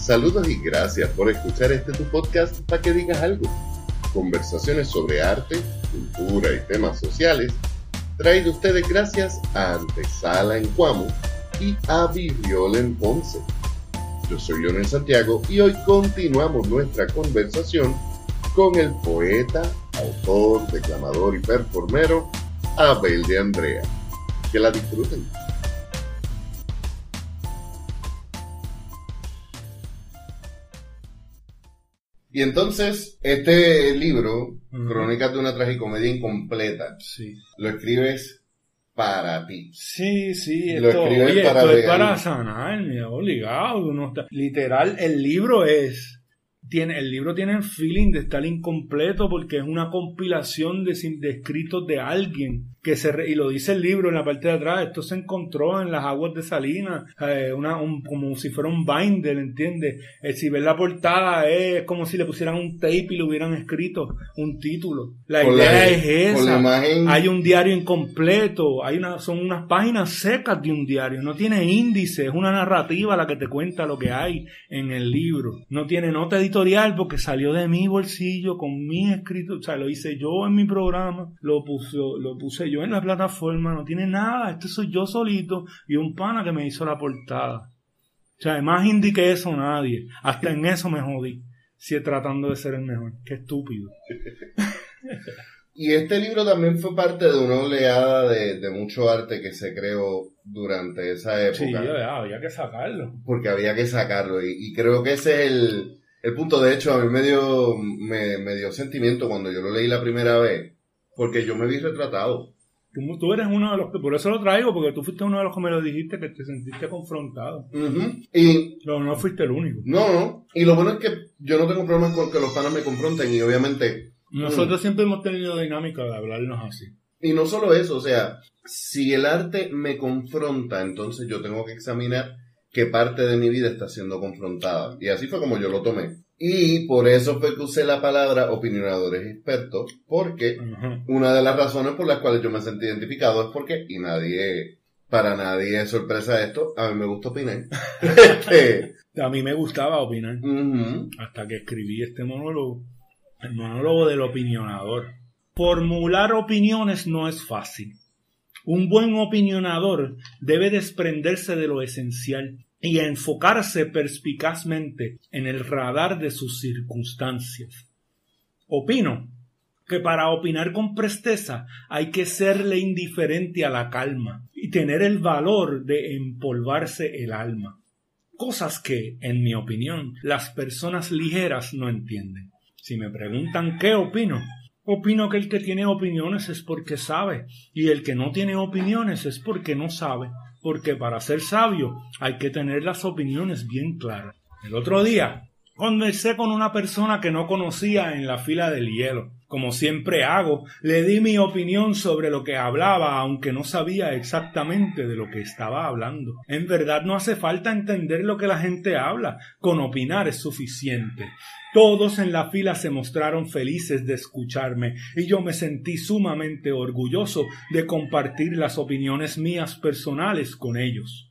Saludos y gracias por escuchar este tu podcast para que digas algo. Conversaciones sobre arte, cultura y temas sociales, traído ustedes gracias a Antesala en Cuamo y a Virriola en Ponce. Yo soy Leonel Santiago y hoy continuamos nuestra conversación con el poeta, autor, declamador y performero Abel de Andrea. Que la disfruten. Y entonces, este libro, Crónicas de una tragicomedia incompleta, Sí. lo escribes para ti. Sí, sí, Lo esto, escribes oye, para esto es para sanarme, obligado. uno está- literal, el libro es. Tiene, el libro tiene el feeling de estar incompleto porque es una compilación de, sin- de escritos de alguien que se y lo dice el libro en la parte de atrás esto se encontró en las aguas de Salinas eh, una, un- como si fuera un binder ¿entiendes? Eh, si ves la portada es como si le pusieran un tape y le hubieran escrito un título la Con idea la- es esa hay un diario incompleto, hay una, son unas páginas secas de un diario, no tiene índice, es una narrativa la que te cuenta lo que hay en el libro. No tiene nota editorial porque salió de mi bolsillo con mi escrito, o sea, lo hice yo en mi programa, lo puse, lo puse yo en la plataforma, no tiene nada, este soy yo solito y un pana que me hizo la portada. O sea, más indie que eso nadie. Hasta en eso me jodí. Si tratando de ser el mejor. Qué estúpido. Y este libro también fue parte de una oleada de, de mucho arte que se creó durante esa época. Sí, ya, había que sacarlo. porque había que sacarlo. Y, y creo que ese es el, el punto. De hecho, a mí me dio, me, me dio sentimiento cuando yo lo leí la primera vez, porque yo me vi retratado. Tú, tú eres uno de los que, por eso lo traigo, porque tú fuiste uno de los que me lo dijiste que te sentiste confrontado. Ujú. Y No, no fuiste el único. no, no. Y lo bueno es que yo no tengo problemas con que los panas me confronten y obviamente... Nosotros siempre hemos tenido dinámica de hablarnos así. Y no solo eso, o sea, si el arte me confronta, entonces yo tengo que examinar qué parte de mi vida está siendo confrontada. Y así fue como yo lo tomé. Y por eso fue que usé la palabra opinionadores expertos, porque una de las razones por las cuales yo me sentí identificado es porque, y nadie, para nadie es sorpresa esto, a mí me gusta opinar. Este, A mí me gustaba opinar hasta que escribí este monólogo, el monólogo del opinionador. Formular opiniones no es fácil. Un buen opinionador debe desprenderse de lo esencial y enfocarse perspicazmente en el radar de sus circunstancias. Opino que para opinar con presteza hay que serle indiferente a la calma y tener el valor de empolvarse el alma. Cosas que, en mi opinión, las personas ligeras no entienden. Si me preguntan qué opino, opino que el que tiene opiniones es porque sabe y el que no tiene opiniones es porque no sabe, porque para ser sabio hay que tener las opiniones bien claras. El otro día conversé con una persona que no conocía en la fila del hielo. Como siempre hago, le di mi opinión sobre lo que hablaba, aunque no sabía exactamente de lo que estaba hablando. En verdad no hace falta entender lo que la gente habla, con opinar es suficiente. Todos en la fila se mostraron felices de escucharme y yo me sentí sumamente orgulloso de compartir las opiniones mías personales con ellos.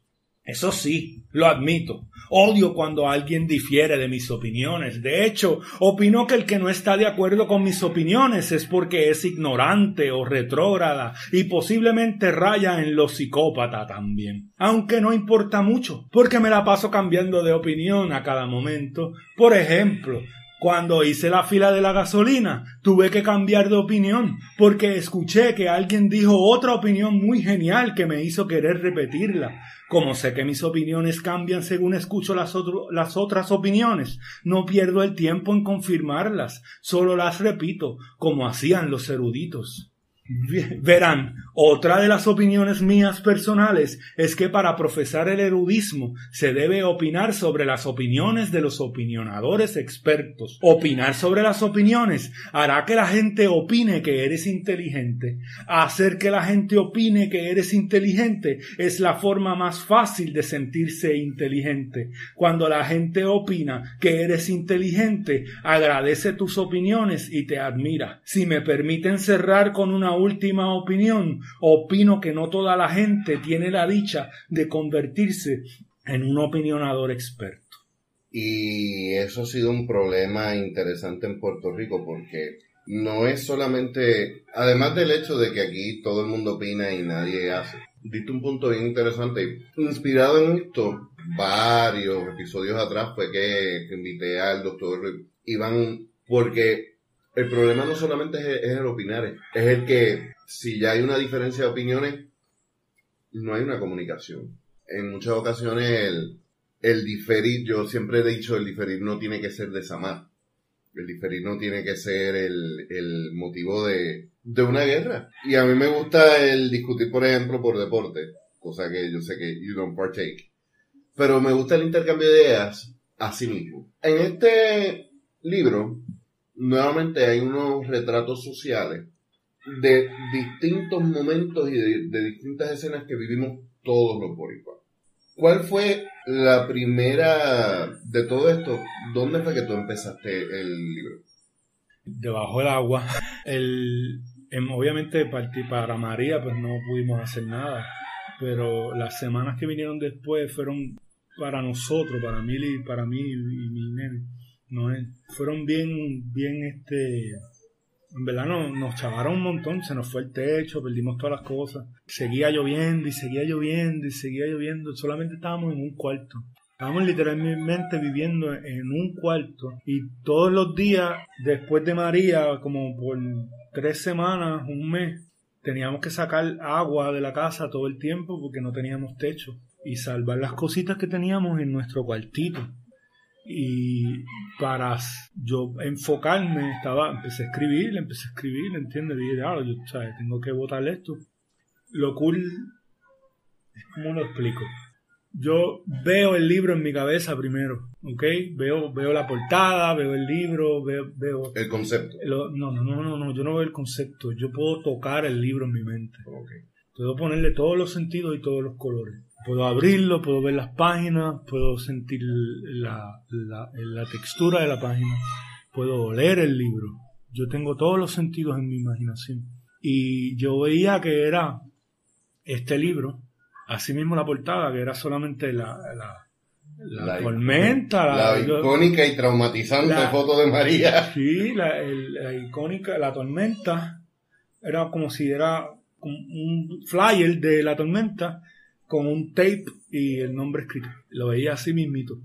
Eso sí, lo admito. Odio cuando alguien difiere de mis opiniones. De hecho, opino que el que no está de acuerdo con mis opiniones es porque es ignorante o retrógrada y posiblemente raya en lo psicópata también. Aunque no importa mucho, porque me la paso cambiando de opinión a cada momento. Por ejemplo, cuando hice la fila de la gasolina, tuve que cambiar de opinión, porque escuché que alguien dijo otra opinión muy genial que me hizo querer repetirla. Como sé que mis opiniones cambian según escucho las, otras opiniones, no pierdo el tiempo en confirmarlas, solo las repito, como hacían los eruditos. Verán, otra de las opiniones mías personales es que para profesar el erudismo se debe opinar sobre las opiniones de los opinionadores expertos. Opinar sobre las opiniones hará que la gente opine que eres inteligente. Hacer que la gente opine que eres inteligente es la forma más fácil de sentirse inteligente. Cuando la gente opina que eres inteligente, agradece tus opiniones y te admira. Si me permiten cerrar con una última opinión, opino que no toda la gente tiene la dicha de convertirse en un opinionador experto. Y eso ha sido un problema interesante en Puerto Rico porque no es solamente, además del hecho de que aquí todo el mundo opina y nadie hace. Diste un punto bien interesante. Inspirado en esto, varios episodios atrás fue que, invité al doctor Iván, porque el problema no solamente es, el opinar, es el que si ya hay una diferencia de opiniones, no hay una comunicación. En muchas ocasiones el, diferir, yo siempre he dicho, el diferir no tiene que ser desamar. El diferir no tiene que ser el, el motivo de, de una guerra. Y a mí me gusta el discutir, por ejemplo, por deporte, cosa que yo sé que you don't partake. Pero me gusta el intercambio de ideas a sí mismo. En este libro, nuevamente hay unos retratos sociales de distintos momentos y de, distintas escenas que vivimos todos los boricuas. ¿Cuál fue la primera de todo esto? ¿Dónde fue que tú empezaste el libro? Debajo del agua. El, em, obviamente para María pues no pudimos hacer nada, pero las semanas que vinieron después fueron para nosotros, para mí y para mí y mi nene, no fueron bien, bien este, en verdad nos chavaron un montón, se nos fue el techo, perdimos todas las cosas. Seguía lloviendo y seguía lloviendo y seguía lloviendo. Solamente estábamos en un cuarto. Estábamos literalmente viviendo en un cuarto y todos los días después de María, como por tres semanas, un mes, teníamos que sacar agua de la casa todo el tiempo porque no teníamos techo y salvar las cositas que teníamos en nuestro cuartito y para yo enfocarme estaba empecé a escribir empecé a escribir entiendes dije ah, yo ¿sabes? tengo que votar esto lo cool cómo lo explico. Yo veo el libro en mi cabeza primero ¿ok? veo veo la portada veo el libro veo, veo el concepto. no no no no no yo no veo el concepto yo puedo tocar el libro en mi mente. Puedo ponerle todos los sentidos y todos los colores Puedo abrirlo, puedo ver las páginas, puedo sentir la, la, textura de la página, puedo oler el libro. Yo tengo todos los sentidos en mi imaginación. Y yo veía que era este libro, así mismo la portada, que era solamente la, la, tormenta. La, icónica y traumatizante foto de María. Sí, la, icónica, la tormenta, era como si era un flyer de la tormenta con un tape y el nombre escrito. Lo veía así mismito.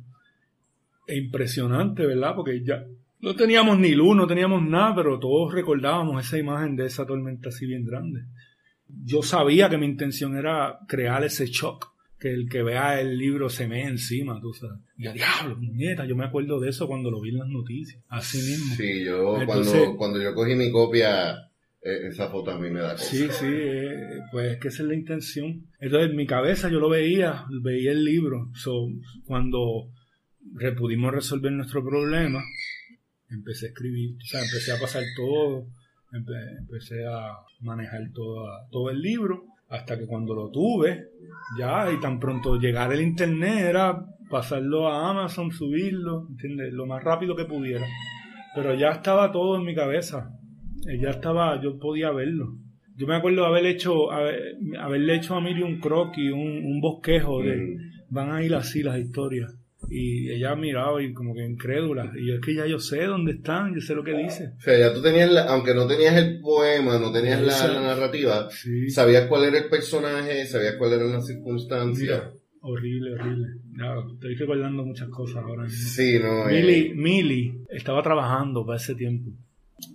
E impresionante, ¿verdad? Porque ya no teníamos ni luz, no teníamos nada, pero todos recordábamos esa imagen de esa tormenta así bien grande. Yo sabía que mi intención era crear ese shock, que el que vea el libro se me encima, tú sabes. Y a diablo, nieta, yo me acuerdo de eso cuando lo vi en las noticias, así mismo. Sí, yo cuando, cuando yo cogí mi copia esa foto a mí me da cosa. Sí, sí, eh, pues que esa es la intención. Entonces en mi cabeza yo lo veía, veía el libro. So, cuando pudimos resolver nuestro problema, empecé a escribir, o sea, empecé a pasar todo, empecé a manejar todo, todo el libro, hasta que cuando lo tuve, ya, y tan pronto llegar el internet era pasarlo a Amazon, subirlo, ¿entiendes? Lo más rápido que pudiera. Pero ya estaba todo en mi cabeza ella estaba, yo podía verlo. Yo me acuerdo haber hecho, haberle hecho a Miri un croquis, un, un bosquejo de mm. van a ir así las historias. Y ella miraba y como que incrédula. Y yo es que ya yo sé dónde están, yo sé lo que dice. O sea, ya tú tenías, aunque no tenías el poema, no tenías la, narrativa, sabías cuál era el personaje, sabías cuál eran las circunstancias. horrible, horrible. estoy recordando muchas cosas ahora. Sí, no. Millie, eh. Millie estaba trabajando para ese tiempo.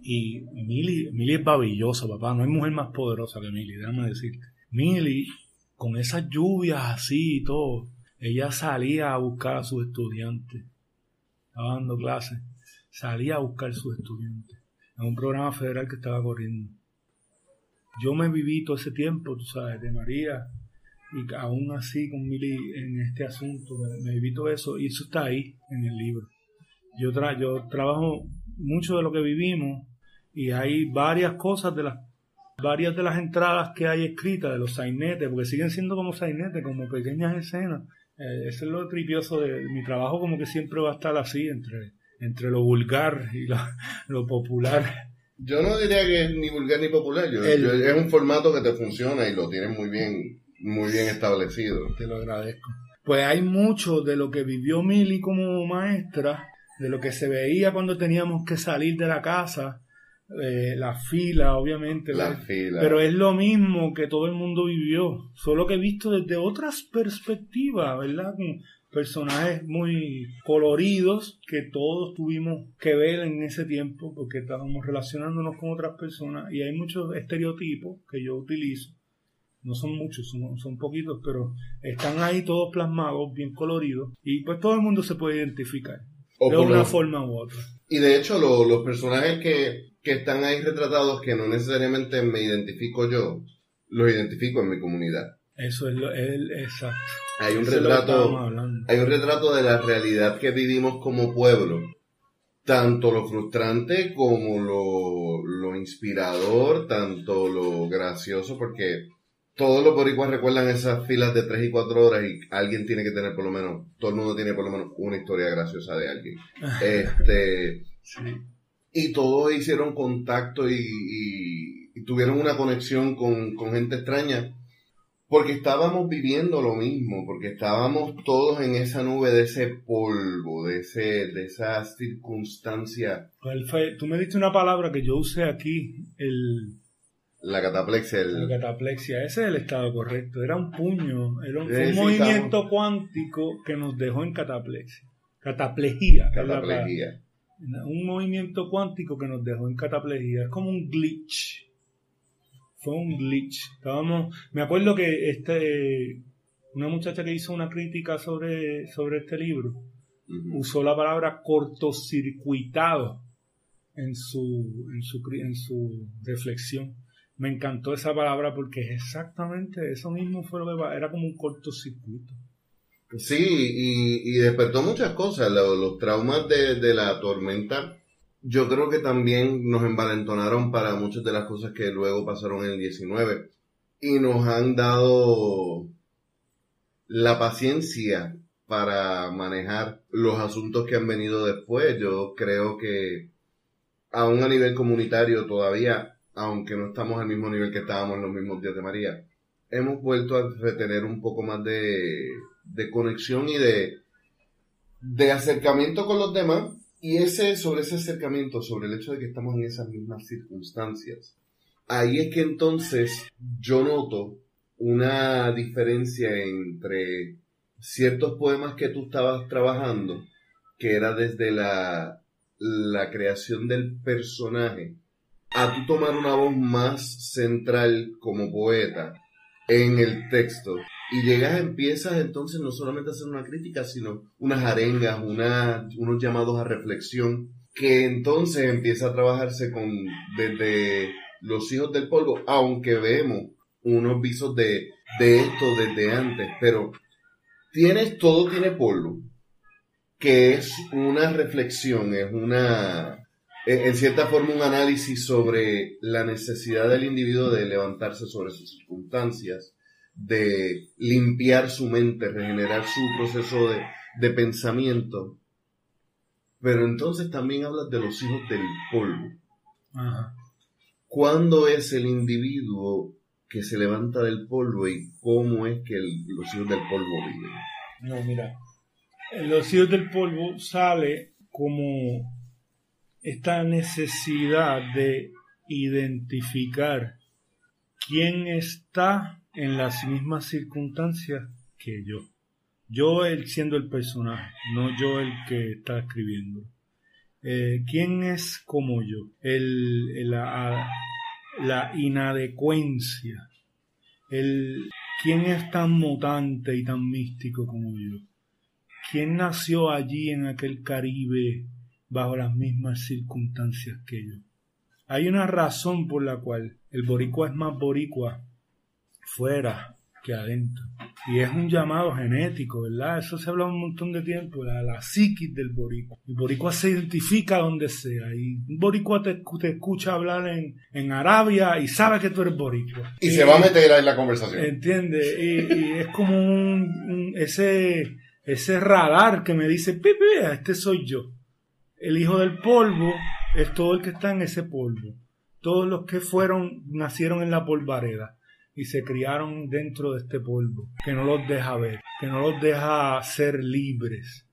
Y Millie, es babillosa, papá. No hay mujer más poderosa que Millie, déjame decirte. Millie, con esas lluvias así y todo, ella salía a buscar a sus estudiantes. Estaba dando clases. Salía a buscar a sus estudiantes. En un programa federal que estaba corriendo. Yo me viví todo ese tiempo, tú sabes, de María. Y aún así con Millie en este asunto, me, viví todo eso. Y eso está ahí en el libro. Yo, tra yo trabajo mucho de lo que vivimos y hay varias cosas de las varias de las entradas que hay escritas de los sainetes, porque siguen siendo como sainetes, como pequeñas escenas. Eh, eso es lo tripioso de mi trabajo, como que siempre va a estar así, entre, entre lo vulgar y lo, popular. Yo no diría que es ni vulgar ni popular, yo, es un formato que te funciona y lo tienes muy bien, muy bien establecido. Te lo agradezco. pues hay mucho de lo que vivió Mili como maestra, de lo que se veía cuando teníamos que salir de la casa, eh, la fila, obviamente. La fila. Pero es lo mismo que todo el mundo vivió, solo que visto desde otras perspectivas, ¿verdad? Con personajes muy coloridos que todos tuvimos que ver en ese tiempo porque estábamos relacionándonos con otras personas y hay muchos estereotipos que yo utilizo. No son muchos, son, son poquitos, pero están ahí todos plasmados, bien coloridos, y pues todo el mundo se puede identificar O de una lo- forma u otra. Y de hecho, lo- los personajes que, que están ahí retratados, que no necesariamente me identifico yo, los identifico en mi comunidad. Eso es lo, el- exacto. Hay un Eso retrato, hablando. hay un retrato de la realidad que vivimos como pueblo. Tanto lo frustrante como lo, lo inspirador, tanto lo gracioso, porque todos los boricuas recuerdan esas filas de 3 y 4 horas y alguien tiene que tener por lo menos, todo el mundo tiene por lo menos una historia graciosa de alguien. Este, Sí. y todos hicieron contacto y, y- y tuvieron una conexión con, con gente extraña porque estábamos viviendo lo mismo, porque estábamos todos en esa nube de ese polvo, de ese, de esa circunstancia, ¿Cuál fue? Tú me diste una palabra que yo usé aquí, el, la cataplexia, la el, cataplexia. Ese es el estado correcto. Era un puño, era un, movimiento cuántico que nos dejó en cataplexia. Cataplejía. la palabra. Un movimiento cuántico que nos dejó en cataplejía. Es como un glitch. Fue un glitch. Estábamos, me acuerdo que este, una muchacha que hizo una crítica sobre, sobre este libro, usó la palabra cortocircuitado en su, en su, en su reflexión. Me encantó esa palabra porque es exactamente eso mismo fue que era como un cortocircuito. Sí, y, y despertó muchas cosas. Lo- Los, traumas de, de la tormenta, yo creo que también nos envalentonaron para muchas de las cosas que luego pasaron en el 19 y nos han dado la paciencia para manejar los asuntos que han venido después. Yo creo que aún a nivel comunitario todavía, aunque no estamos al mismo nivel que estábamos en los mismos días de María, hemos vuelto a retener un poco más de, conexión y de, acercamiento con los demás. Y ese, sobre ese acercamiento, sobre el hecho de que estamos en esas mismas circunstancias, ahí es que entonces yo noto una diferencia entre ciertos poemas que tú estabas trabajando, que era desde la creación del personaje, a tú tomar una voz más central como poeta en el texto. Y llegas, empiezas entonces no solamente a hacer una crítica, sino unas arengas, unos llamados a reflexión, que entonces empieza a trabajarse con desde los hijos del polvo, aunque vemos unos visos de, de esto desde antes, pero tienes, todo tiene polvo, que es una reflexión, es una, en en cierta forma un análisis sobre la necesidad del individuo de levantarse sobre sus circunstancias, de limpiar su mente, regenerar su proceso de, de pensamiento. Pero entonces también hablas de los hijos del polvo. Ajá. ¿Cuándo es el individuo que se levanta del polvo y cómo es que el- los hijos del polvo viven? No, mira. Los hijos del polvo sale como esta necesidad de identificar quién está en las mismas circunstancias que yo. Yo el siendo el personaje, no yo el que está escribiendo. Eh, ¿Quién es como yo? El, el- la, la inadecuencia. El, ¿Quién es tan mutante y tan místico como yo? ¿Quién nació allí en aquel Caribe bajo las mismas circunstancias que yo? Hay una razón por la cual el boricua es más boricua fuera que adentro. Y es un llamado genético, ¿verdad? Eso se habla un montón de tiempo, la, la psiquis del boricua. El boricua se identifica donde sea. Y un boricua te, te escucha hablar en, en Arabia y sabe que tú eres boricua. Y se va a meter ahí en la conversación. ¿Entiendes? Y, y es como un, un- ese, ese radar que me dice, Pipi, este soy yo. El hijo del polvo es todo el que está en ese polvo. Todos los que fueron, nacieron en la polvareda. y se criaron dentro de este polvo, que no los deja ver, que no los deja ser libres,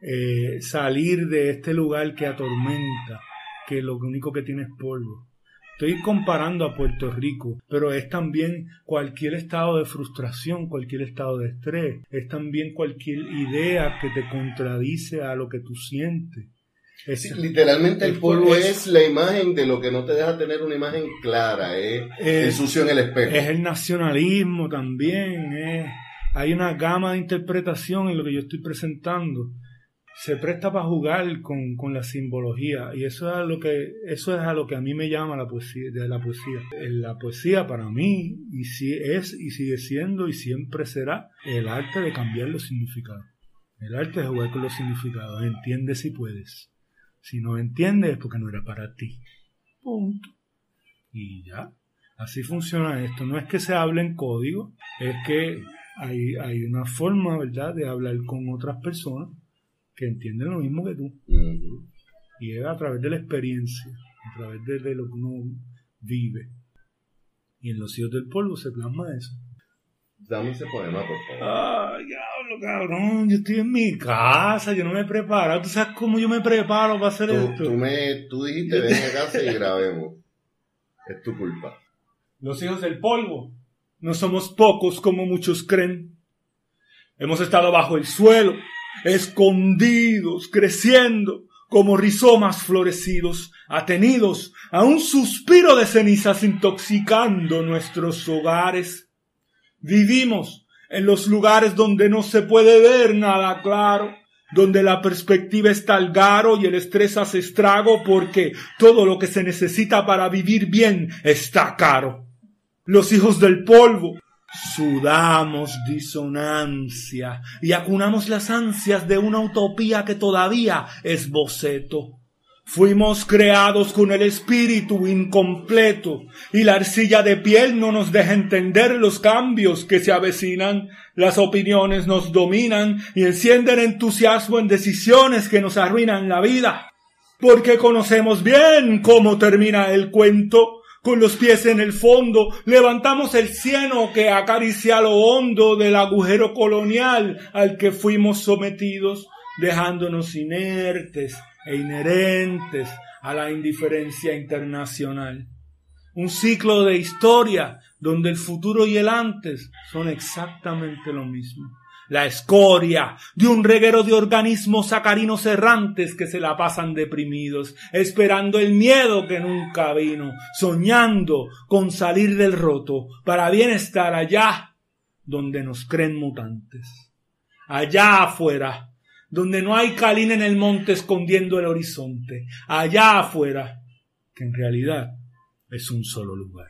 eh, salir de este lugar que atormenta, que lo único que tiene es polvo. Estoy comparando a Puerto Rico, pero es también cualquier estado de frustración, cualquier estado de estrés, es también cualquier idea que te contradice a lo que tú sientes. Literalmente el, polvo es, la imagen de lo que no te deja tener una imagen clara, es el sucio en el espejo. Es el nacionalismo también, hay una gama de interpretación en lo que yo estoy presentando. Se presta para jugar con, con, la simbología y eso es a lo que eso es a lo que a mí me llama la poesía de la poesía. La poesía para mí y si es y sigue siendo y siempre será el arte de cambiar los significados. El arte de jugar con los significados entiende si puedes si no entiendes es porque no era para ti punto y ya así funciona esto no es que se hable en código es que hay, hay una forma verdad de hablar con otras personas que entienden lo mismo que tú. Y es a través de la experiencia, a través de, lo que uno vive. Y en los hijos del polvo se plasma eso. Dame ese poema, por favor. Ay, diablo, cabrón. Yo estoy en mi casa, yo no me he preparado. ¿Tú sabes cómo yo me preparo para hacer esto? Tú, me, tú dijiste, ven a casa y grabemos. Es tu culpa. Los hijos del polvo. No somos pocos como muchos creen. Hemos estado bajo el suelo escondidos, creciendo como rizomas florecidos, atenidos a un suspiro de cenizas intoxicando nuestros hogares. Vivimos en los lugares donde no se puede ver nada claro, donde la perspectiva está al garo y el estrés hace estrago porque todo lo que se necesita para vivir bien está caro. Los hijos del polvo Sudamos disonancia y acunamos las ansias de una utopía que todavía es boceto. Fuimos creados con el espíritu incompleto y la arcilla de piel no nos deja entender los cambios que se avecinan. Las opiniones nos dominan y encienden entusiasmo en decisiones que nos arruinan la vida. Porque conocemos bien cómo termina el cuento con los pies en el fondo, levantamos el cieno que acaricia lo hondo del agujero colonial al que fuimos sometidos, dejándonos inertes e inherentes a la indiferencia internacional. Un ciclo de historia donde el futuro y el antes son exactamente lo mismo la escoria de un reguero de organismos sacarinos errantes que se la pasan deprimidos, esperando el miedo que nunca vino, soñando con salir del roto para bien estar allá donde nos creen mutantes, allá afuera, donde no hay calina en el monte escondiendo el horizonte, allá afuera, que en realidad es un solo lugar.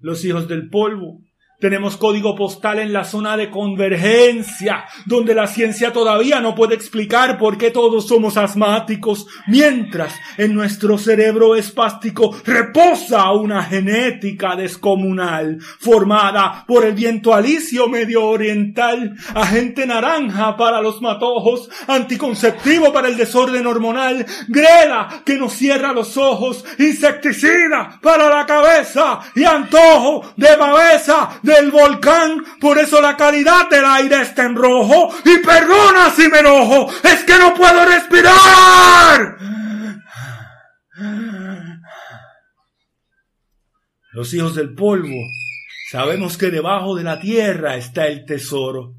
Los hijos del polvo tenemos código postal en la zona de convergencia, donde la ciencia todavía no puede explicar por qué todos somos asmáticos, mientras en nuestro cerebro espástico reposa una genética descomunal, formada por el viento alisio medio oriental, agente naranja para los matojos, anticonceptivo para el desorden hormonal, grela que nos cierra los ojos, insecticida para la cabeza y antojo de babeza el volcán, por eso la calidad del aire está en rojo. Y perdona si me enojo, es que no puedo respirar. Los hijos del polvo, sabemos que debajo de la tierra está el tesoro,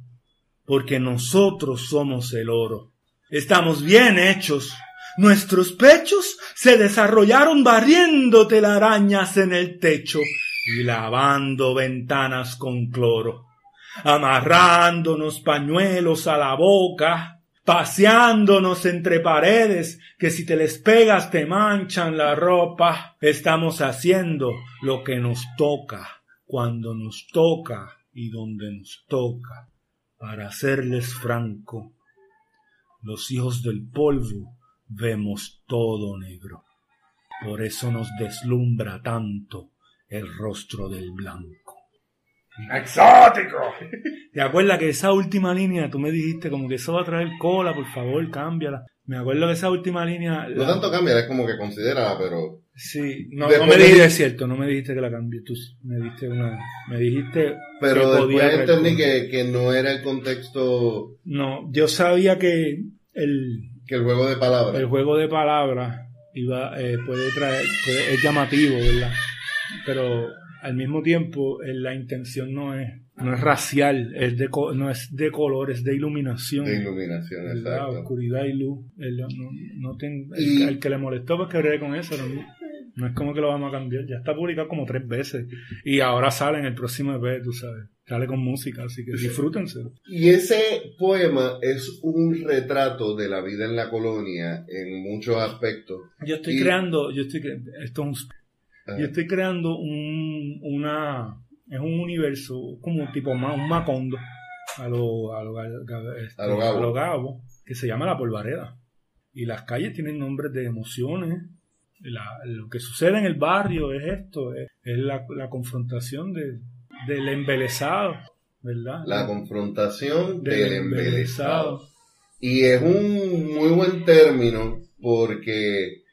porque nosotros somos el oro. Estamos bien hechos. Nuestros pechos se desarrollaron barriendo telarañas en el techo y lavando ventanas con cloro, amarrándonos pañuelos a la boca, paseándonos entre paredes que si te les pegas te manchan la ropa. Estamos haciendo lo que nos toca, cuando nos toca y donde nos toca. Para serles franco, los hijos del polvo vemos todo negro. Por eso nos deslumbra tanto el rostro del blanco. ¡Exótico! ¿Te acuerdas que esa última línea tú me dijiste como que eso va a traer cola, por favor, cámbiala? Me acuerdo de esa última línea. No tanto cambia, es como que considera, pero. Sí, no, me dijiste, di- es cierto, no me dijiste que la cambié, tú me diste una, me dijiste Pero que después podía entendí que, que no era el contexto No, yo sabía que el, que el juego de palabras. el juego de palabras iba, eh, puede traer, puede- es llamativo, ¿verdad? Pero al mismo tiempo eh, la intención no es, no es racial, es de, no es de color, es de iluminación. de iluminación, ¿verdad? exacto. Oscuridad y luz. El, no, no ten- el- Y- el que le molestó, pues que bregue con eso. No, no es como que lo vamos a cambiar. Ya está publicado como tres veces. Y ahora sale en el próximo EP, tú sabes. Sale con música, así que disfrútenselo. Y ese poema es un retrato de la vida en la colonia en muchos aspectos. Yo estoy Y- creando, yo estoy, cre- esto es un- Ajá. yo estoy creando un, una, es un universo como un tipo un macondo a lo, a lo, este, A lo Gabo. a lo Gabo, que se llama La Polvareda. Y las calles tienen nombres de emociones. La- lo que sucede en el barrio es esto, es, es la, la confrontación de, del embelesado, ¿verdad? La confrontación del, Del embelesado. embelesado. Y es un muy buen término porque,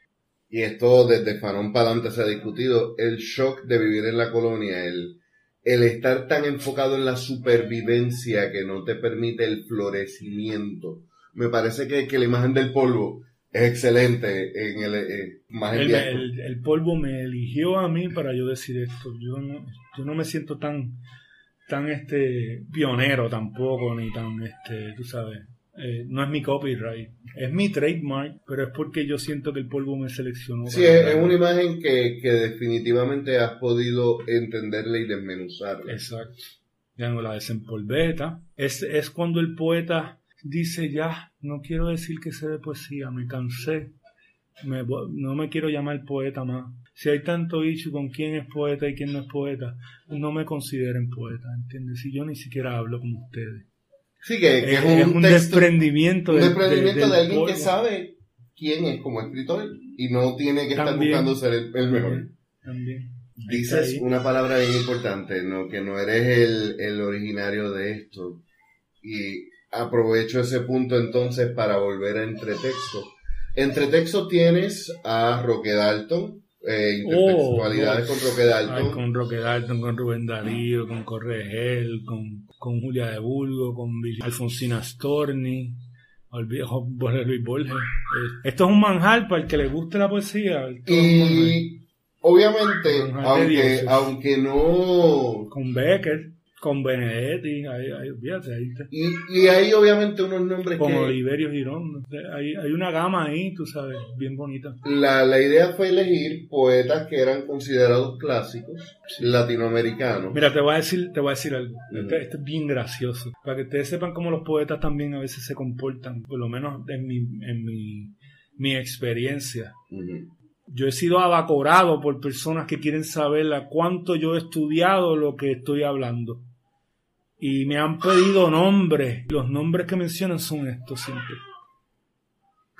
y esto desde Fanón para adelante se ha discutido, el shock de vivir en la colonia, el, el estar tan enfocado en la supervivencia que no te permite el florecimiento. Me parece que, que la imagen del polvo es excelente en el, eh, más El, el- el polvo me eligió a mí para yo decir esto. Yo no, yo no me siento tan, tan este pionero tampoco, ni tan este, tú sabes. Eh, no es mi copyright, es mi trademark, pero es porque yo siento que el polvo me seleccionó. Sí, es, es una imagen que, que definitivamente has podido entenderla y desmenuzarla. Exacto. Ya no la desempolveta. Es, es cuando el poeta dice ya, no quiero decir que sé de poesía, me cansé. Me no me quiero llamar poeta más. Si hay tanto issue con quién es poeta y quién no es poeta, no me consideren poeta, ¿entiendes? Si yo ni siquiera hablo como ustedes. Sí, que, que Es, un, es un texto, desprendimiento, un desprendimiento de alguien que sabe quién es como escritor y no tiene que estar buscando ser el, el mejor. También. Dices una palabra bien importante, ¿no? que no eres el, el originario de esto. Y aprovecho ese punto entonces para volver a entretexto. Entretexto tienes a Roque Dalton, eh, intertextualidades Oh, con Roque Ay, Dalton. con Roque Dalton, con Rubén Darío, con Corregel, con, con Julia de Burgo, con Alfonsina Storni, Jorge Luis Borges. Eh, Esto es un manjar para el que le guste la poesía. Y obviamente, aunque, aunque no Con Becker, con Benedetti, ahí, ahí, fíjate, ahí está. Y, y hay obviamente unos nombres con que Oliverio Girón. Hay, hay una gama ahí, tú sabes, bien bonita. la, la idea fue elegir poetas que eran considerados clásicos latinoamericanos. Mira, te voy a decir, te voy a decir algo. Este, este es bien gracioso. Para que ustedes sepan cómo los poetas también a veces se comportan, por lo menos en mi, en mi, mi experiencia. Yo he sido abacorado por personas que quieren saber a cuánto yo he estudiado lo que estoy hablando. Y me han pedido nombres. Los nombres que mencionan son estos siempre.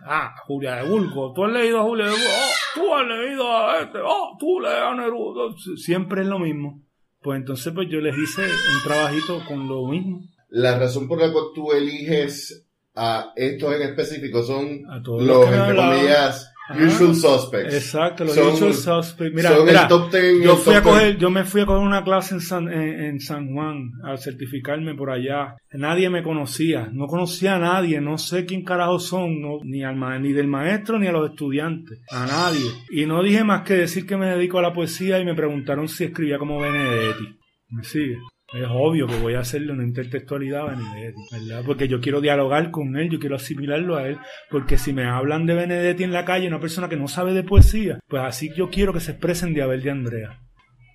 Ah, Julia de Burgos. Tú has leído a Julia de Burgos. Oh, tú has leído a este. Oh, tú lees a Neruda. Siempre es lo mismo. Pues entonces pues yo les hice un trabajito con lo mismo. La razón por la cual tú eliges a estos en específico son A todos los, los que entre comillas. Usual suspects. Exacto, los Son- usual suspects. Mira, son mira, el top 10 y yo el fui a coger, yo me fui a coger una clase en San, en, en San Juan a certificarme por allá. Nadie me conocía, no conocía a nadie, no sé quién carajo son, no, ni al ni del maestro ni a los estudiantes, a nadie. Y no dije más que decir que me dedico a la poesía y me preguntaron si escribía como Benedetti. ¿Me sigue? Es obvio que voy a hacerle una intertextualidad a Benedetti, ¿verdad? Porque yo quiero dialogar con él, yo quiero asimilarlo a él, porque si me hablan de Benedetti en la calle, una persona que no sabe de poesía, pues así yo quiero que se expresen de Abel de Andrea,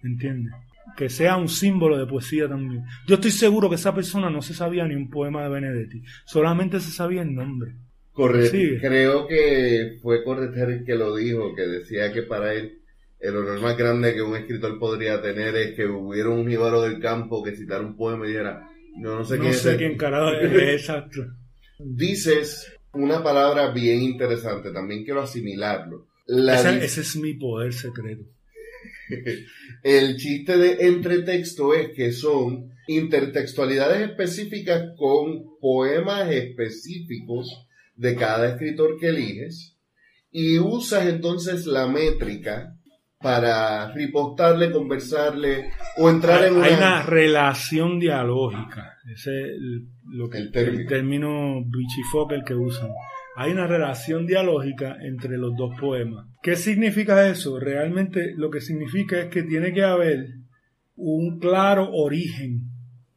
¿entiendes? Que sea un símbolo de poesía también. Yo estoy seguro que esa persona no se sabía ni un poema de Benedetti, solamente se sabía el nombre. Correcto. Sí. Creo que fue Correter el que lo dijo, que decía que para él el honor más grande que un escritor podría tener es que hubiera un jíbaro del campo que citara un poema y dijera, no, no sé no quién es sé él". quién carajo es, exacto. Dices una palabra bien interesante, también quiero asimilarlo. La ese es mi poder secreto. El chiste de entretexto es que son intertextualidades específicas con poemas específicos de cada escritor que eliges y usas entonces la métrica para ripostarle, conversarle o entrar en una... Hay una relación dialógica, ese es lo que, El término. el término que usan. Hay una relación dialógica entre los dos poemas. ¿Qué significa eso? Realmente lo que significa es que tiene que haber un claro origen.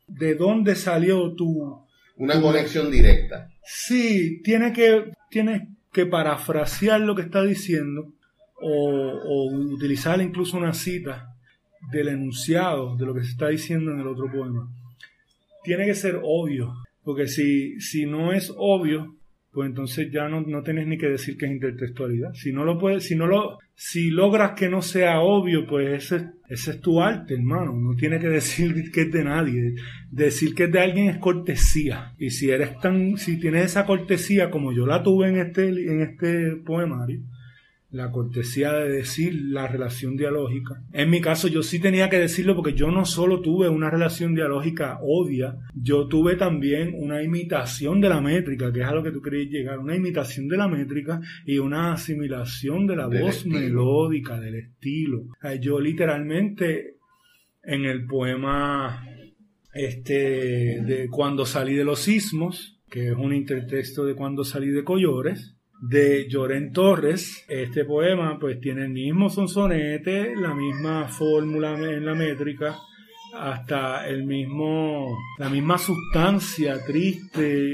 ¿De dónde salió tu, Una conexión directa. Sí, tiene que, tiene que parafrasear lo que está diciendo o, o utilizar incluso una cita del enunciado de lo que se está diciendo en el otro poema. Tiene que ser obvio, porque si, si no es obvio, pues entonces ya no, no tienes ni que decir que es intertextualidad. Si no lo puedes, si no lo, si logras que no sea obvio, pues ese, ese es tu arte, hermano. No tiene que decir que es de nadie. Decir que es de alguien es cortesía. Y si eres tan, si tienes esa cortesía como yo la tuve en este, en este poemario, la cortesía de decir la relación dialógica. En mi caso yo sí tenía que decirlo porque yo no solo tuve una relación dialógica obvia, yo tuve también una imitación de la métrica, que es a lo que tú querías llegar, una imitación de la métrica y una asimilación de la Del voz estilo. melódica, del estilo. Yo literalmente en el poema este de cuando salí de los sismos, que es un intertexto de cuando salí de Collores, de Llorén Torres. Este poema pues tiene el mismo sonsonete, la misma fórmula en la métrica, hasta el mismo, la misma sustancia triste,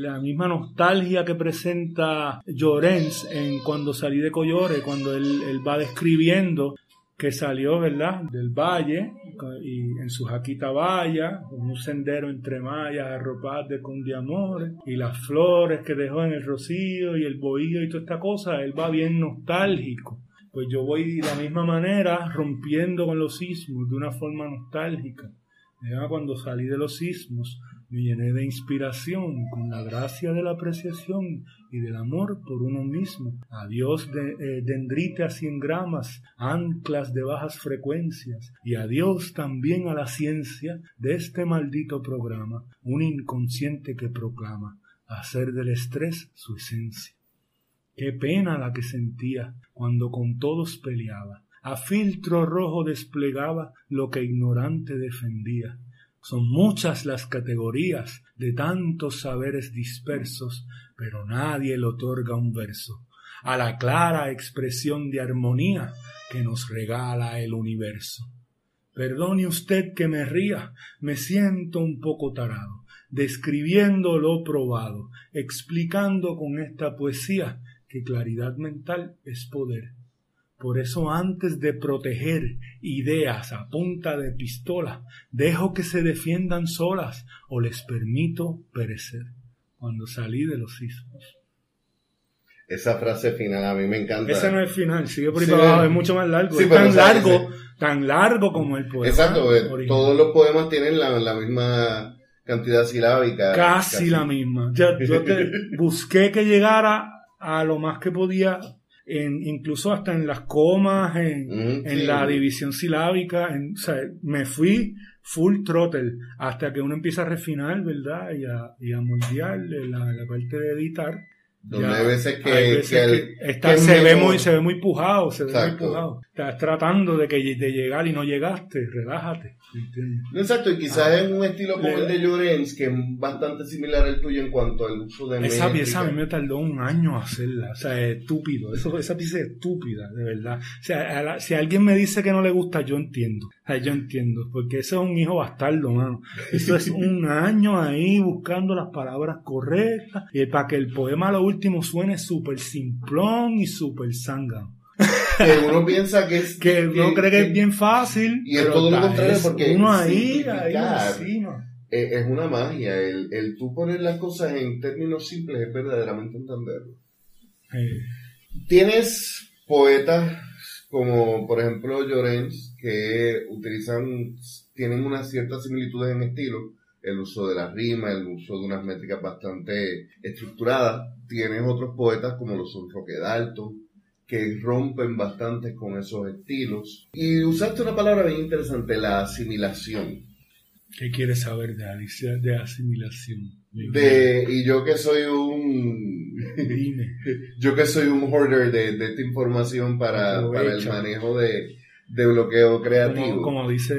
la misma nostalgia que presenta Llorens en cuando salí de Collores, cuando él, él va describiendo que salió, ¿verdad?, del valle y en su jaquita valla, con un sendero entre mallas arropadas de condiamores y las flores que dejó en el rocío y el bohío y toda esta cosa, él va bien nostálgico. Pues yo voy de la misma manera rompiendo con los sismos de una forma nostálgica. Ya cuando salí de los sismos me llené de inspiración con la gracia de la apreciación y del amor por uno mismo. Adiós de, eh, dendrite a cien gramas, anclas de bajas frecuencias, y adiós también a la ciencia de este maldito programa, un inconsciente que proclama hacer del estrés su esencia. Qué pena la que sentía cuando con todos peleaba. A filtro rojo desplegaba lo que ignorante defendía. Son muchas las categorías de tantos saberes dispersos, pero nadie le otorga un verso a la clara expresión de armonía que nos regala el universo. Perdone usted que me ría, me siento un poco tarado, describiendo lo probado, explicando con esta poesía que claridad mental es poder. Por eso antes de proteger ideas a punta de pistola, dejo que se defiendan solas o les permito perecer. Cuando salí de los sismos. Esa frase final a mí me encanta. Ese no es final, sigue por ahí Sí, para abajo, es mucho más largo. Sí, es tan largo, ese- tan largo como el poema. Exacto, eh, original. todos los poemas tienen la, la misma cantidad silábica. Casi, la misma. Ya, yo te busqué que llegara a lo más que podía, en, incluso hasta en las comas, en, Ujú, en sí. la división silábica. en- o sea, me fui full throttle hasta que uno empieza a refinar, ¿verdad? Y a, y a moldear la, la parte de editar. Donde Ya, hay veces que, hay veces que el- que está- que se, ve muy, se ve muy pujado, se ve Exacto. muy pujado. Estás tratando de, que, de llegar y no llegaste, relájate. No, Exacto, y quizás Ah. es un estilo como el de Llorens, que es bastante similar al tuyo en cuanto al uso de Esa métrica. pieza a mí me tardó un año hacerla, o sea, es estúpido, eso, esa pieza es estúpida, de verdad. O sea, a la- si alguien me dice que no le gusta, yo entiendo, o sea, yo entiendo, porque eso es un hijo bastardo, mano. Eso es un año ahí buscando las palabras correctas y para que el poema a lo último suene súper simplón y súper zángano. Que uno piensa que es... Que uno cree que es bien fácil, y es todo lo contrario, es porque uno ahí, ahí encima. eh, es una magia. El, el tú poner las cosas en términos simples es verdaderamente entenderlo. Tienes poetas como, por ejemplo, Llorens, que utilizan, tienen unas ciertas similitudes en estilo, el uso de la rima, el uso de unas métricas bastante estructuradas. Tienes otros poetas como lo son Roque Dalton, que rompen bastante con esos estilos. Y usaste una palabra bien interesante, la asimilación. ¿Qué quieres saber de, adic- de asimilación? De, y yo que soy un Dime. yo que soy un hoarder de, de esta información para, para el manejo de, de bloqueo creativo. Como, como dice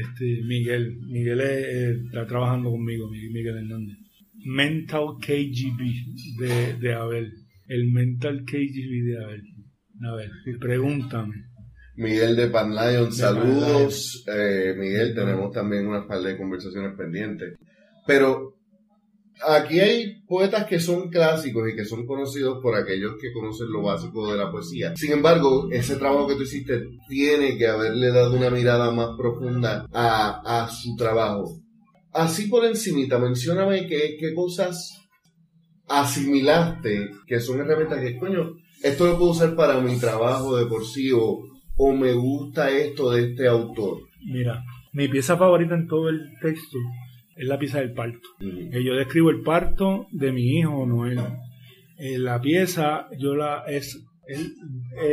este Miguel, Miguel es- eh, está trabajando conmigo, Miguel Miguel Hernández. Mental KGB de, de Abel. El Mental KGB de Abel. A ver, pregúntame. Miguel de Pan Lion, saludos. Eh, Miguel, tenemos también una par de conversaciones pendientes. Pero aquí hay poetas que son clásicos y que son conocidos por aquellos que conocen lo básico de la poesía. Sin embargo, ese trabajo que tú hiciste tiene que haberle dado una mirada más profunda a, a su trabajo. Así por encimita, mencióname qué, qué cosas asimilaste que son herramientas que, coño, esto lo puedo usar para mi trabajo de por sí o, o me gusta esto de este autor. Mira, mi pieza favorita en todo el texto es la pieza del parto. Eh, Yo describo el parto de mi hijo Noel. Eh, la pieza, yo la es, él-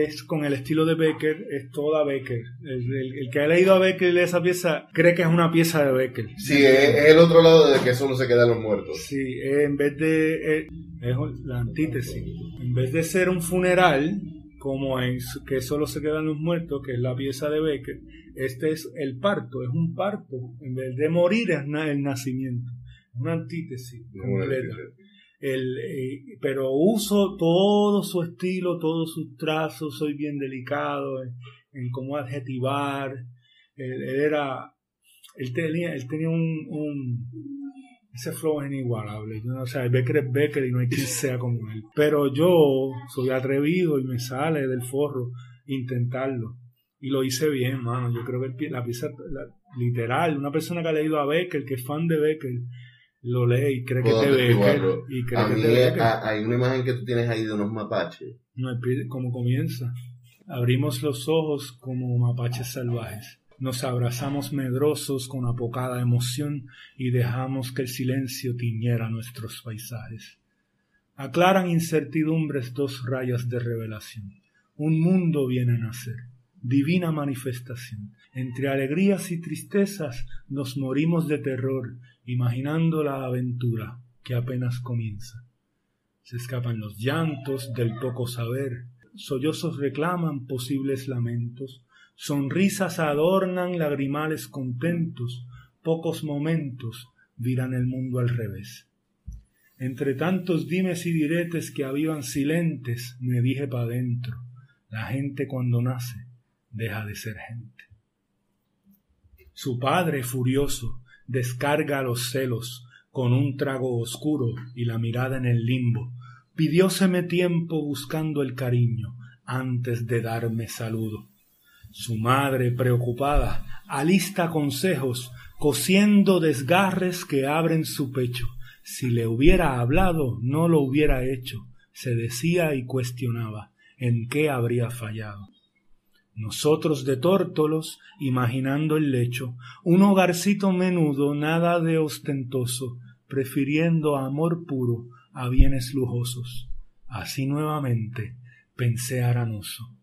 es con el estilo de Becker, es toda Becker. El, el- el que ha leído a Becker esa pieza cree que es una pieza de Becker. Sí, es, es el otro lado de que solo se quedan los muertos. Sí, en vez de es la antítesis. En vez de ser un funeral, como en que solo se quedan los muertos, que es la pieza de Becker, este es el parto, es un parto. En vez de morir es na- el nacimiento. Una antítesis completa. El, eh, pero uso todo su estilo, todos sus trazos, soy bien delicado en, cómo adjetivar. Él, era, él tenía, él tenía un, ese flow es inigualable. O sea, Becker es Becker y no hay quien sea como él. Pero yo soy atrevido y me sale del forro intentarlo. Y lo hice bien, mano. Yo creo que la pieza, literal, una persona que ha leído a Becker, que es fan de Becker, lo lee y cree que te atestiguarlo. Y cree A que mí te a- hay una imagen que tú tienes ahí de unos mapaches. No, como comienza. Abrimos los ojos como mapaches salvajes. Nos abrazamos medrosos con apocada emoción y dejamos que el silencio tiñera nuestros paisajes. Aclaran incertidumbres dos rayas de revelación. Un mundo viene a nacer, divina manifestación. Entre alegrías y tristezas nos morimos de terror, imaginando la aventura que apenas comienza. Se escapan los llantos del poco saber, sollozos reclaman posibles lamentos, sonrisas adornan lagrimales contentos, pocos momentos virán el mundo al revés. Entre tantos dimes y diretes que avivan silentes, me dije pa' dentro, la gente cuando nace deja de ser gente. Su padre, furioso, descarga los celos con un trago oscuro y la mirada en el limbo. Pidióseme tiempo buscando el cariño antes de darme saludo. Su madre, preocupada, alista consejos, cosiendo desgarres que abren su pecho. Si le hubiera hablado, no lo hubiera hecho, se decía y cuestionaba en qué habría fallado. Nosotros de tórtolos, imaginando el lecho, un hogarcito menudo, nada de ostentoso, prefiriendo amor puro a bienes lujosos. Así nuevamente pensé aranoso.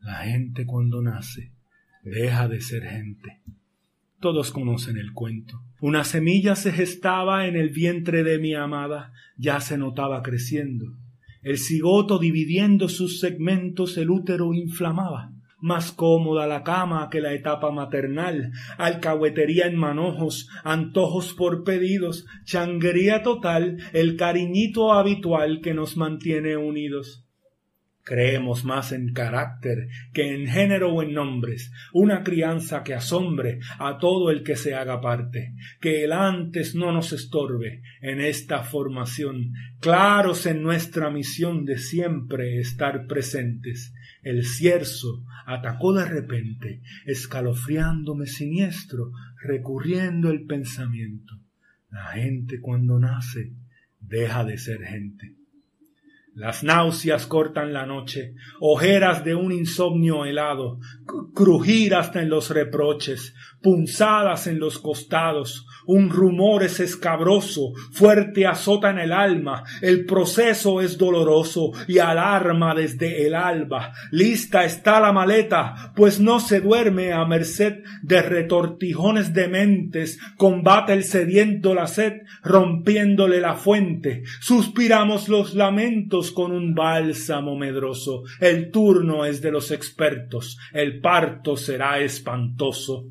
La gente cuando nace deja de ser gente. Todos conocen el cuento. Una semilla se gestaba en el vientre de mi amada, ya se notaba creciendo. El cigoto dividiendo sus segmentos el útero inflamaba. Más cómoda la cama que la etapa maternal, alcahuetería en manojos, antojos por pedidos, changuería total, el cariñito habitual que nos mantiene unidos. Creemos más en carácter que en género o en nombres, una crianza que asombre a todo el que se haga parte, que el antes no nos estorbe en esta formación, claros en nuestra misión de siempre estar presentes. El cierzo atacó de repente, escalofriándome siniestro, recurriendo el pensamiento. La gente cuando nace deja de ser gente. Las náuseas cortan la noche, ojeras de un insomnio helado, crujir hasta en los reproches, punzadas en los costados, un rumor es escabroso, fuerte azota en el alma, el proceso es doloroso y alarma desde el alba. Lista está la maleta, pues no se duerme a merced de retortijones dementes, combate el sediento la sed, rompiéndole la fuente. Suspiramos los lamentos con un bálsamo medroso. El turno es de los expertos, el parto será espantoso.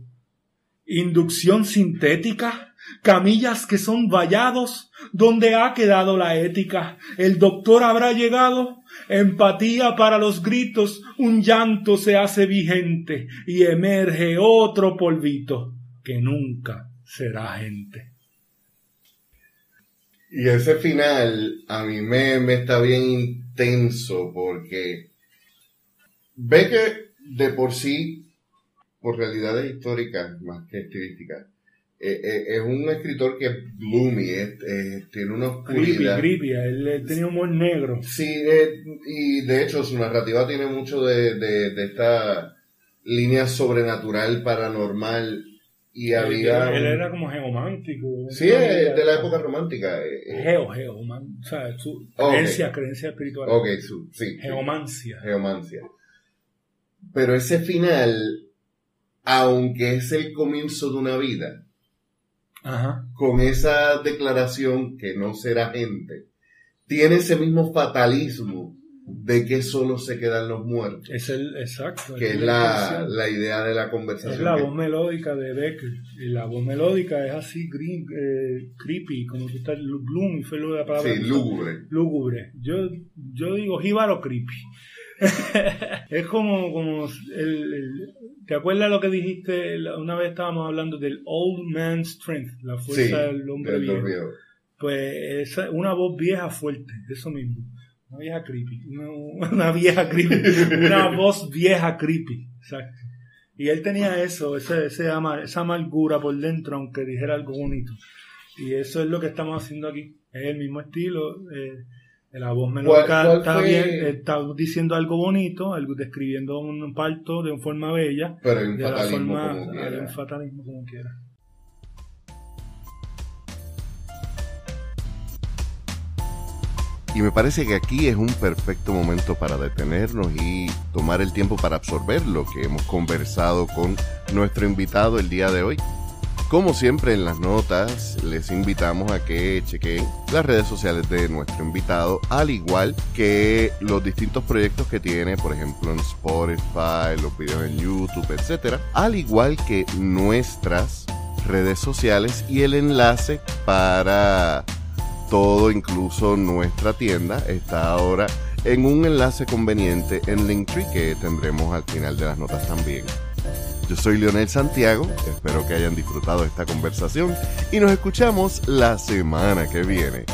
Inducción sintética, camillas que son vallados, ¿dónde ha quedado la ética? ¿El doctor habrá llegado? Empatía para los gritos, un llanto se hace vigente y emerge otro polvito que nunca será gente. Y ese final a mí me, me está bien intenso porque ve que de por sí por realidades históricas más que estilísticas. Eh, eh, es un escritor que es gloomy, tiene una oscuridad. Creepy, él tenía humor negro. Sí, y de hecho su narrativa tiene mucho de, de, esta línea sobrenatural, paranormal, y había... Él, era como geomántico. Sí, de la época romántica. Eh, Geo, geo, o sea, su creencia, creencia espiritual. Ok, su, sí. Geomancia. Geomancia. Pero ese final aunque es el comienzo de una vida, con esa declaración que no será gente, tiene ese mismo fatalismo de que solo se quedan los muertos. Es el, exacto. Que es la, idea de la conversación. Es la voz melódica de Becker. Y la voz melódica es así green, eh, creepy, como tú estás, Bloom, fue la palabra. Sí, lúgubre. Lúgubre. Yo, yo digo jíbaro creepy. es como, como el, ¿te acuerdas lo que dijiste? Una vez estábamos hablando del old man's strength, la fuerza del hombre viejo. Pues es una voz vieja fuerte, eso mismo. Una vieja creepy, una, vieja creepy, una voz vieja creepy, exacto. Y él tenía eso, ese, ese esa amargura por dentro, aunque dijera algo bonito. Y eso es lo que estamos haciendo aquí. Es el mismo estilo. Eh, la voz melódica está bien, está diciendo algo bonito, algo, describiendo un parto de una forma bella. Pero en fatalismo como quiera. En fatalismo como quiera. Y me parece que aquí es un perfecto momento para detenernos y tomar el tiempo para absorber lo que hemos conversado con nuestro invitado el día de hoy. Como siempre en las notas, les invitamos a que chequen las redes sociales de nuestro invitado, al igual que los distintos proyectos que tiene, por ejemplo en Spotify, los videos en YouTube, etcétera, al igual que nuestras redes sociales y el enlace para todo, incluso nuestra tienda, está ahora en un enlace conveniente en Linktree que tendremos al final de las notas también. Yo soy Leonel Santiago, espero que hayan disfrutado esta conversación y nos escuchamos la semana que viene.